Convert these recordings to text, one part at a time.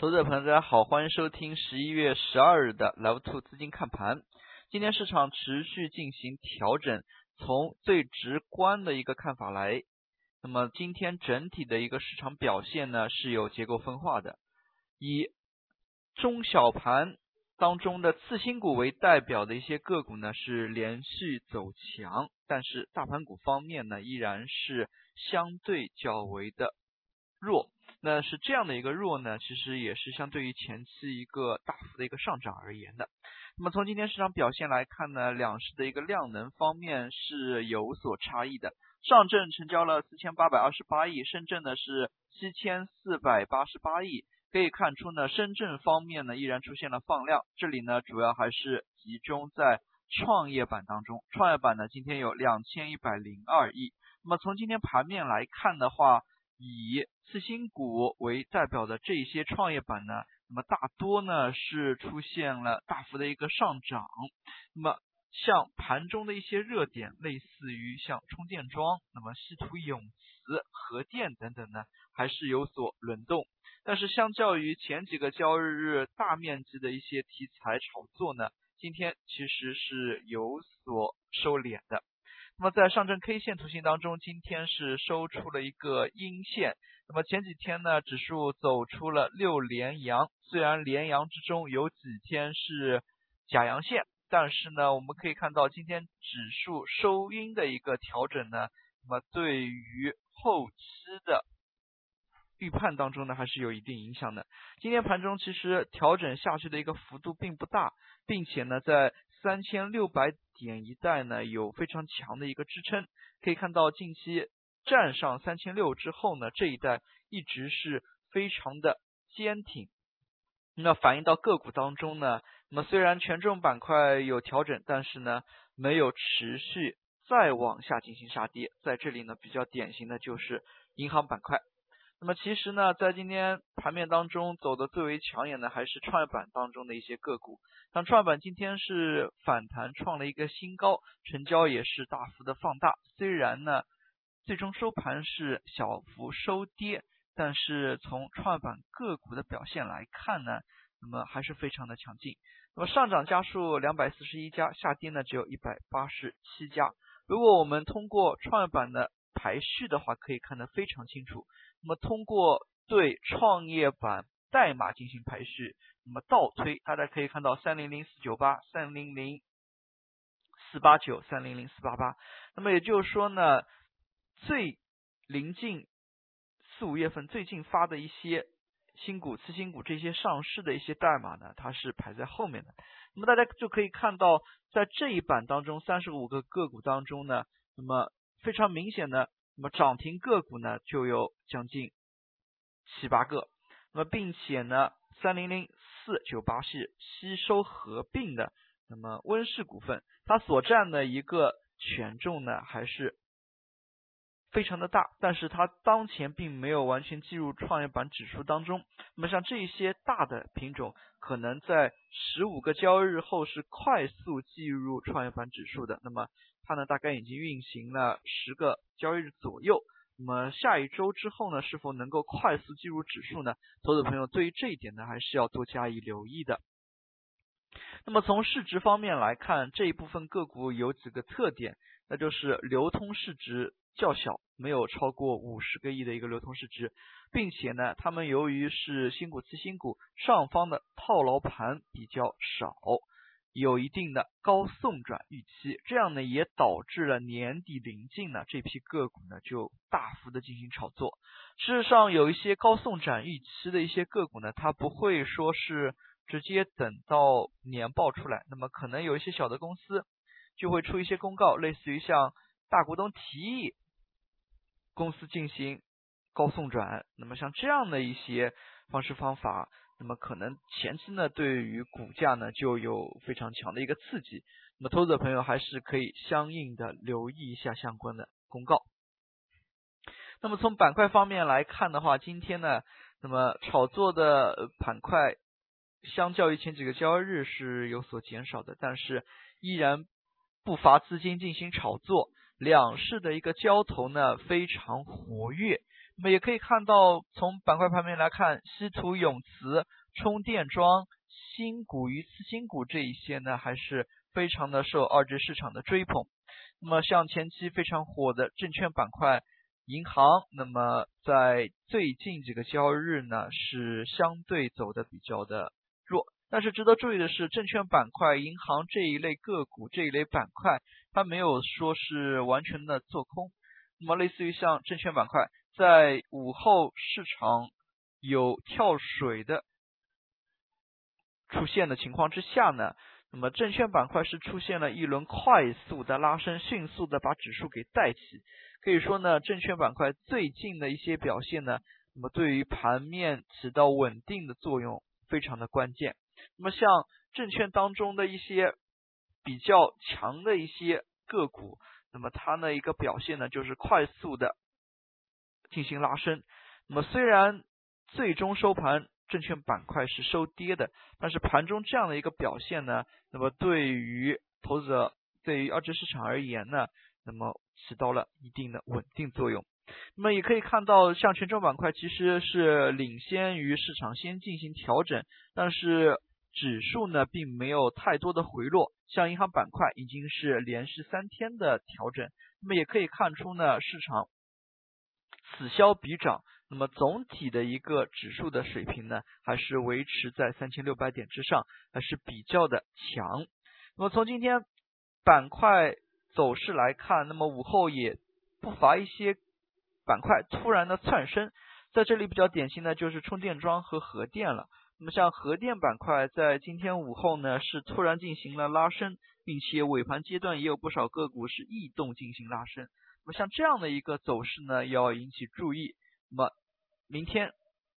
投资者朋友，大家好，欢迎收听十一月十二日的 Love Two 资金看盘。今天市场持续进行调整，从最直观的一个看法来，那么今天整体的一个市场表现呢是有结构分化的，以中小盘当中的次新股为代表的一些个股呢是连续走强，但是大盘股方面呢依然是相对较为的弱。那是这样的一个弱呢，其实也是相对于前期一个大幅的一个上涨而言的。那么从今天市场表现来看呢，两市的一个量能方面是有所差异的。上证成交了四千八百二十八亿，深圳呢是七千四百八十八亿。可以看出呢，深圳方面呢依然出现了放量，这里呢主要还是集中在创业板当中。创业板呢今天有两千一百零二亿。那么从今天盘面来看的话，以次新股为代表的这些创业板呢，那么大多呢是出现了大幅的一个上涨。那么像盘中的一些热点，类似于像充电桩，那么稀土永磁、核电等等呢，还是有所轮动。但是相较于前几个交易日大面积的一些题材炒作呢，今天其实是有所收敛的。那么在上证 K 线图形当中，今天是收出了一个阴线。那么前几天呢，指数走出了六连阳，虽然连阳之中有几天是假阳线，但是呢，我们可以看到今天指数收阴的一个调整呢，那么对于后期的预判当中呢，还是有一定影响的。今天盘中其实调整下去的一个幅度并不大，并且呢，在三千六百点一带呢有非常强的一个支撑，可以看到近期站上三千六之后呢，这一带一直是非常的坚挺。那反映到个股当中呢，那么虽然权重板块有调整，但是呢没有持续再往下进行杀跌，在这里呢比较典型的就是银行板块。那么其实呢，在今天盘面当中走的最为抢眼的还是创业板当中的一些个股。像创业板今天是反弹创了一个新高，成交也是大幅的放大。虽然呢，最终收盘是小幅收跌，但是从创业板个股的表现来看呢，那么还是非常的强劲。那么上涨家数两百四十一家，下跌呢只有一百八十七家。如果我们通过创业板的排序的话，可以看得非常清楚。那么通过对创业板代码进行排序，那么倒推，大家可以看到三零零四九八、三零零四八九、三零零四八八。那么也就是说呢，最临近四五月份最近发的一些新股、次新股这些上市的一些代码呢，它是排在后面的。那么大家就可以看到，在这一版当中，三十五个个股当中呢，那么非常明显的。那么涨停个股呢就有将近七八个，那么并且呢，三零零四九八是吸收合并的，那么温氏股份它所占的一个权重呢还是非常的大，但是它当前并没有完全计入创业板指数当中。那么像这些大的品种，可能在十五个交易日后是快速计入创业板指数的。那么它呢，大概已经运行了十个交易日左右。那么下一周之后呢，是否能够快速进入指数呢？投资朋友对于这一点呢，还是要多加以留意的。那么从市值方面来看，这一部分个股有几个特点，那就是流通市值较小，没有超过五十个亿的一个流通市值，并且呢，他们由于是新股次新股，上方的套牢盘比较少。有一定的高送转预期，这样呢也导致了年底临近呢这批个股呢就大幅的进行炒作。事实上，有一些高送转预期的一些个股呢，它不会说是直接等到年报出来，那么可能有一些小的公司就会出一些公告，类似于像大股东提议公司进行高送转，那么像这样的一些方式方法。那么可能前期呢，对于股价呢就有非常强的一个刺激。那么投资者朋友还是可以相应的留意一下相关的公告。那么从板块方面来看的话，今天呢，那么炒作的板块相较于前几个交易日是有所减少的，但是依然不乏资金进行炒作，两市的一个交投呢非常活跃。那么也可以看到，从板块盘面来看，稀土永磁、充电桩、新股与次新股这一些呢，还是非常的受二级市场的追捧。那么像前期非常火的证券板块、银行，那么在最近几个交易日呢，是相对走的比较的。但是值得注意的是，证券板块、银行这一类个股、这一类板块，它没有说是完全的做空。那么类似于像证券板块，在午后市场有跳水的出现的情况之下呢，那么证券板块是出现了一轮快速的拉升，迅速的把指数给带起。可以说呢，证券板块最近的一些表现呢，那么对于盘面起到稳定的作用，非常的关键。那么像证券当中的一些比较强的一些个股，那么它的一个表现呢，就是快速的进行拉升。那么虽然最终收盘证券板块是收跌的，但是盘中这样的一个表现呢，那么对于投资者对于二级市场而言呢，那么起到了一定的稳定作用。那么也可以看到，像权重板块其实是领先于市场先进行调整，但是指数呢并没有太多的回落。像银行板块已经是连续三天的调整，那么也可以看出呢，市场此消彼长。那么总体的一个指数的水平呢，还是维持在三千六百点之上，还是比较的强。那么从今天板块走势来看，那么午后也不乏一些。板块突然的窜升，在这里比较典型的就是充电桩和核电了。那么像核电板块在今天午后呢是突然进行了拉升，并且尾盘阶段也有不少个股是异动进行拉升。那么像这样的一个走势呢要引起注意。那么明天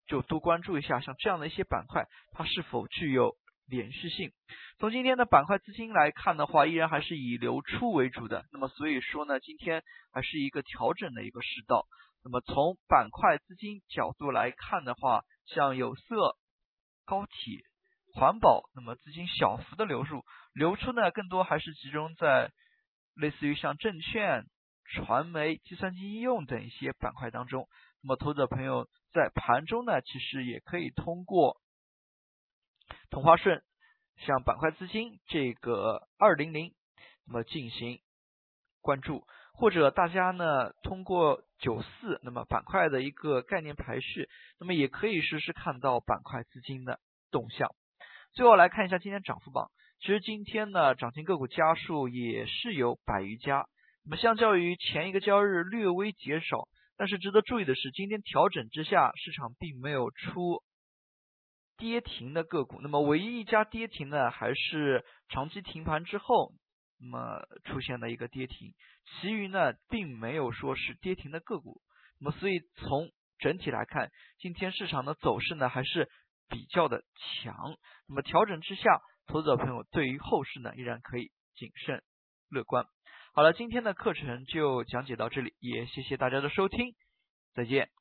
就多关注一下像这样的一些板块，它是否具有连续性。从今天的板块资金来看的话，依然还是以流出为主的。那么所以说呢，今天还是一个调整的一个市道。那么从板块资金角度来看的话，像有色、高铁、环保，那么资金小幅的流入，流出呢更多还是集中在类似于像证券、传媒、计算机应用等一些板块当中。那么投资者朋友在盘中呢，其实也可以通过同花顺像板块资金这个二零零，那么进行关注。或者大家呢通过九四那么板块的一个概念排序，那么也可以实时看到板块资金的动向。最后来看一下今天涨幅榜，其实今天呢涨停个股家数也是有百余家，那么相较于前一个交易日略微减少，但是值得注意的是，今天调整之下，市场并没有出跌停的个股，那么唯一一家跌停呢还是长期停盘之后。那么出现了一个跌停，其余呢并没有说是跌停的个股。那么所以从整体来看，今天市场的走势呢还是比较的强。那么调整之下，投资者朋友对于后市呢依然可以谨慎乐观。好了，今天的课程就讲解到这里，也谢谢大家的收听，再见。